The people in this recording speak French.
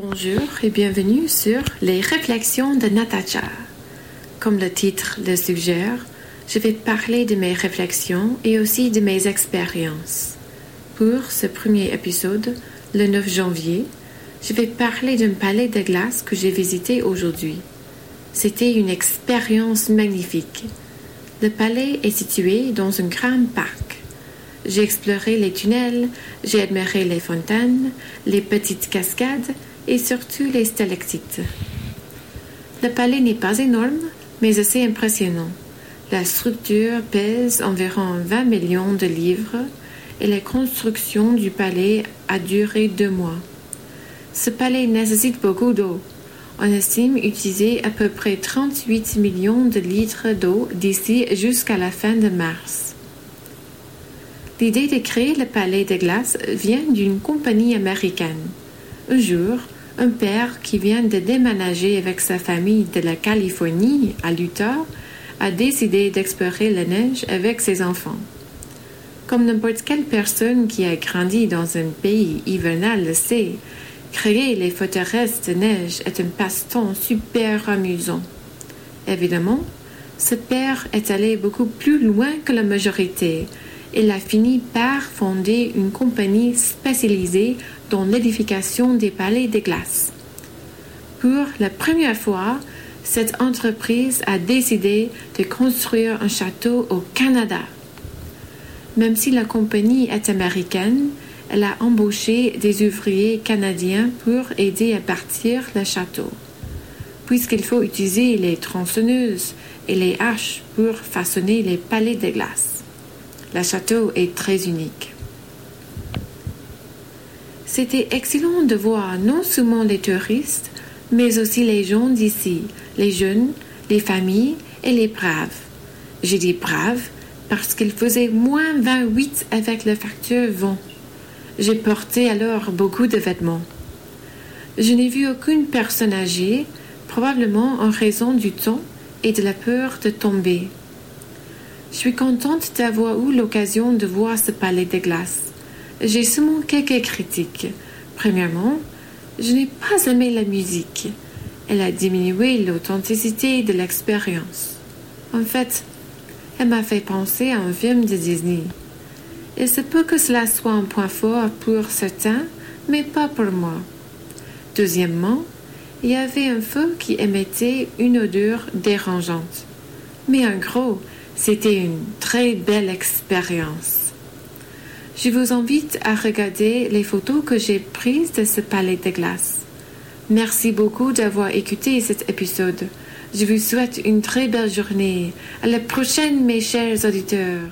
Bonjour et bienvenue sur Les réflexions de Natacha. Comme le titre le suggère, je vais parler de mes réflexions et aussi de mes expériences. Pour ce premier épisode, le 9 janvier, je vais parler d'un palais de glace que j'ai visité aujourd'hui. C'était une expérience magnifique. Le palais est situé dans un grand parc. J'ai exploré les tunnels, j'ai admiré les fontaines, les petites cascades et surtout les stalactites. Le palais n'est pas énorme, mais assez impressionnant. La structure pèse environ 20 millions de livres et la construction du palais a duré deux mois. Ce palais nécessite beaucoup d'eau. On estime utiliser à peu près 38 millions de litres d'eau d'ici jusqu'à la fin de mars. L'idée de créer le palais de glace vient d'une compagnie américaine. Un jour, un père qui vient de déménager avec sa famille de la Californie à l'Utah a décidé d'explorer la neige avec ses enfants. Comme n'importe quelle personne qui a grandi dans un pays hivernal le sait, créer les forteresses de neige est un passe-temps super amusant. Évidemment, ce père est allé beaucoup plus loin que la majorité. Il a fini par fonder une compagnie spécialisée dans l'édification des palais de glace. Pour la première fois, cette entreprise a décidé de construire un château au Canada. Même si la compagnie est américaine, elle a embauché des ouvriers canadiens pour aider à bâtir le château, puisqu'il faut utiliser les tronçonneuses et les haches pour façonner les palais de glace. Le château est très unique. C'était excellent de voir non seulement les touristes, mais aussi les gens d'ici, les jeunes, les familles et les braves. J'ai dit braves parce qu'il faisait moins 28 avec le facteur vent. J'ai porté alors beaucoup de vêtements. Je n'ai vu aucune personne âgée, probablement en raison du temps et de la peur de tomber. Je suis contente d'avoir eu l'occasion de voir ce palais de glace. J'ai seulement quelques critiques. Premièrement, je n'ai pas aimé la musique. Elle a diminué l'authenticité de l'expérience. En fait, elle m'a fait penser à un film de Disney. Il se peut que cela soit un point fort pour certains, mais pas pour moi. Deuxièmement, il y avait un feu qui émettait une odeur dérangeante. Mais en gros, c'était une très belle expérience. Je vous invite à regarder les photos que j'ai prises de ce palais de glace. Merci beaucoup d'avoir écouté cet épisode. Je vous souhaite une très belle journée. À la prochaine, mes chers auditeurs.